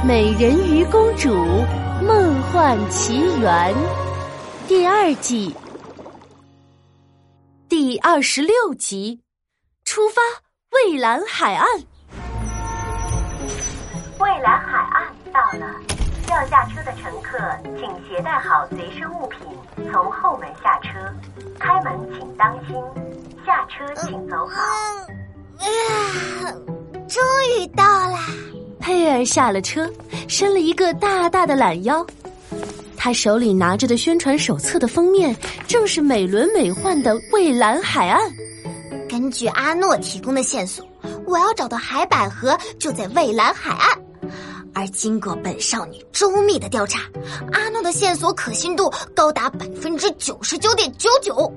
《美人鱼公主梦幻奇缘》第二季第二十六集：出发，蔚蓝海岸。蔚蓝海岸到了，要下车的乘客请携带好随身物品，从后门下车。开门请当心，下车请走好。啊，终于到了。佩尔下了车，伸了一个大大的懒腰。他手里拿着的宣传手册的封面，正是美轮美奂的蔚蓝海岸。根据阿诺提供的线索，我要找到海百合就在蔚蓝海岸。而经过本少女周密的调查，阿诺的线索可信度高达百分之九十九点九九。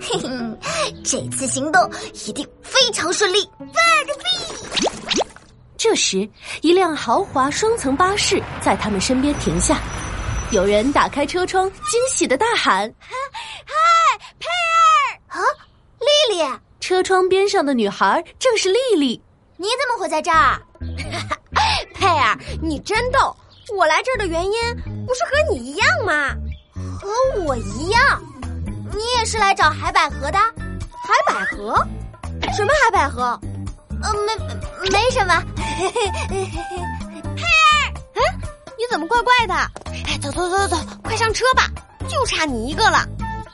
嘿嘿，这次行动一定非常顺利。这时，一辆豪华双层巴士在他们身边停下，有人打开车窗，惊喜的大喊：“嗨，佩尔！啊，丽丽！”车窗边上的女孩正是丽丽。你怎么会在这儿？佩尔，你真逗！我来这儿的原因不是和你一样吗？和我一样？你也是来找海百合的？海百合？什么海百合？呃，没没什么。佩儿，嗯，你怎么怪怪的？哎，走走走走，快上车吧，就差你一个了。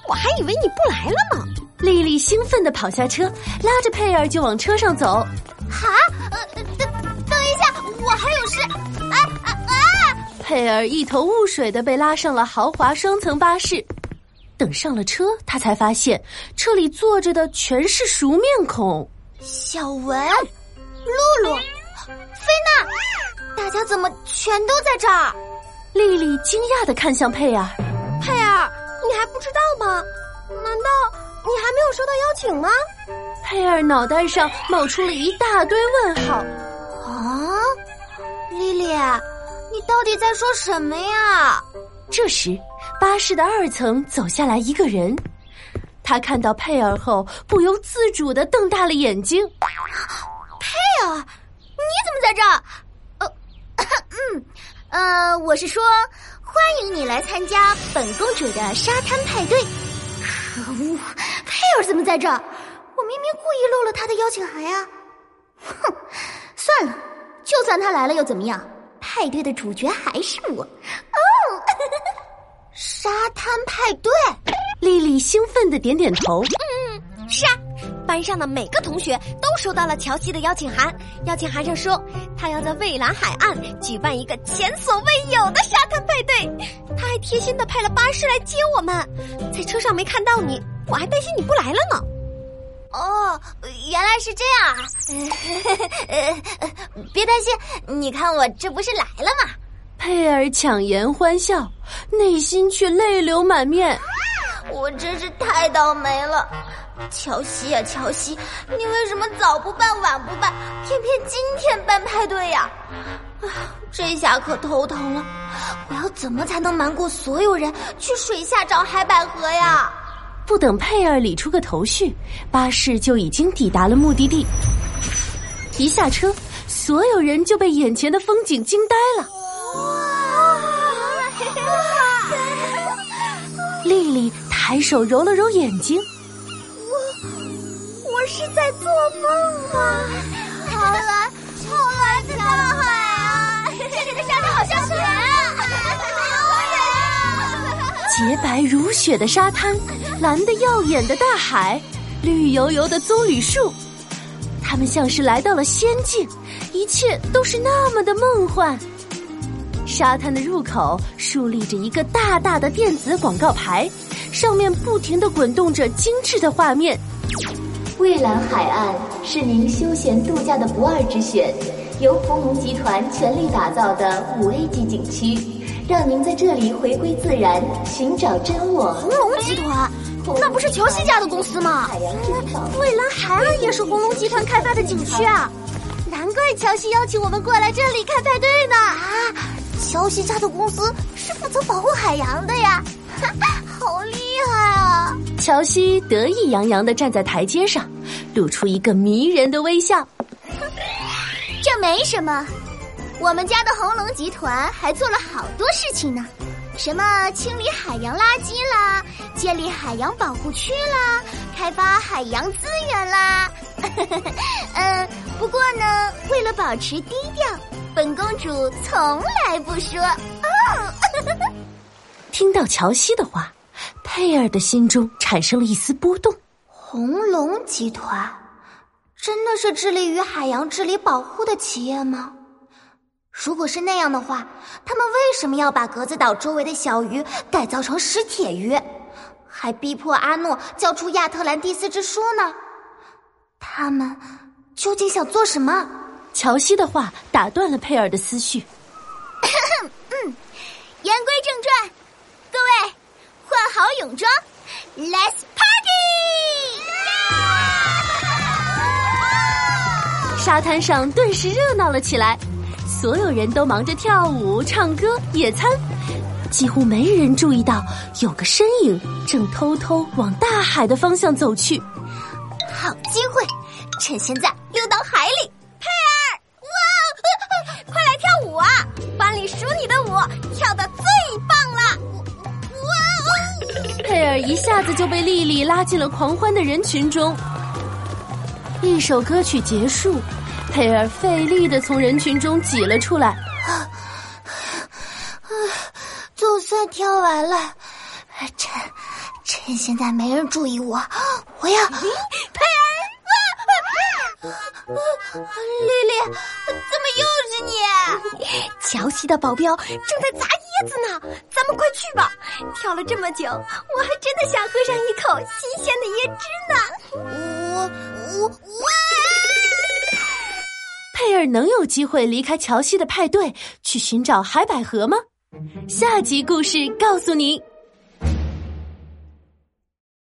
我还以为你不来了呢。丽丽兴奋地跑下车，拉着佩儿就往车上走。哈，呃，等等一下，我还有事。啊啊啊！佩儿一头雾水的被拉上了豪华双层巴士。等上了车，他才发现车里坐着的全是熟面孔：小文、露露、菲娜，大家怎么全都在这儿？丽丽惊讶的看向佩尔：“佩尔，你还不知道吗？难道你还没有收到邀请吗？”佩尔脑袋上冒出了一大堆问号。啊，丽丽，你到底在说什么呀？这时，巴士的二层走下来一个人，他看到佩尔后，不由自主的瞪大了眼睛。佩尔，你怎么在这儿？呃，嗯，呃，我是说，欢迎你来参加本公主的沙滩派对。可恶，佩尔怎么在这儿？我明明故意漏了他的邀请函呀！哼，算了，就算他来了又怎么样？派对的主角还是我。哦，沙滩派对！丽丽兴奋的点点头。嗯，是啊，班上的每个同学都收到了乔西的邀请函。邀请函上说，他要在蔚蓝海岸举办一个前所未有的沙滩派对。他还贴心的派了巴士来接我们。在车上没看到你，我还担心你不来了呢。哦，原来是这样啊！别担心，你看我这不是来了吗？佩尔强颜欢笑，内心却泪流满面。我真是太倒霉了，乔西呀，乔西，你为什么早不办晚不办，偏偏今天办派对呀？啊，这下可头疼了，我要怎么才能瞒过所有人去水下找海百合呀？不等佩尔理出个头绪，巴士就已经抵达了目的地。一下车，所有人就被眼前的风景惊呆了。哇丽丽抬手揉了揉眼睛，我我是在做梦吗？好蓝，好蓝的大海啊！这里的沙滩好像雪啊！好美啊！洁白如雪的沙滩。蓝的耀眼的大海，绿油油的棕榈树，他们像是来到了仙境，一切都是那么的梦幻。沙滩的入口竖立着一个大大的电子广告牌，上面不停的滚动着精致的画面。蔚蓝海岸是您休闲度假的不二之选，由鸿龙集团全力打造的五 A 级景区，让您在这里回归自然，寻找真我。鸿龙集团。那不是乔西家的公司吗？蔚蓝海岸也是红龙集团开发的景区啊，难怪乔西邀请我们过来这里开派对呢。啊，乔西家的公司是负责保护海洋的呀，好厉害啊！乔西得意洋洋的站在台阶上，露出一个迷人的微笑。这没什么，我们家的红龙集团还做了好多事情呢，什么清理海洋垃圾啦，建立海洋保护区啦，开发海洋资源啦。嗯，不过呢，为了保持低调，本公主从来不说。哦，听到乔西的话，佩尔的心中产生了一丝波动。红龙集团真的是致力于海洋治理保护的企业吗？如果是那样的话，他们为什么要把格子岛周围的小鱼改造成石铁鱼，还逼迫阿诺交出亚特兰蒂斯之书呢？他们究竟想做什么？乔西的话打断了佩尔的思绪。嗯，言归正传，各位换好泳装，Let's party！沙滩上顿时热闹了起来，所有人都忙着跳舞、唱歌、野餐，几乎没人注意到有个身影正偷偷往大海的方向走去。好机会，趁现在溜到海里。一下子就被丽丽拉进了狂欢的人群中。一首歌曲结束，佩尔费力的从人群中挤了出来。啊总算跳完了，趁趁现在没人注意我，我要佩尔。丽丽，怎么又是你？乔西的保镖正在砸椰子呢，咱们快去吧！跳了这么久，我还真的想喝上一口新鲜的椰汁呢。我我我！佩尔能有机会离开乔西的派对，去寻找海百合吗？下集故事告诉您。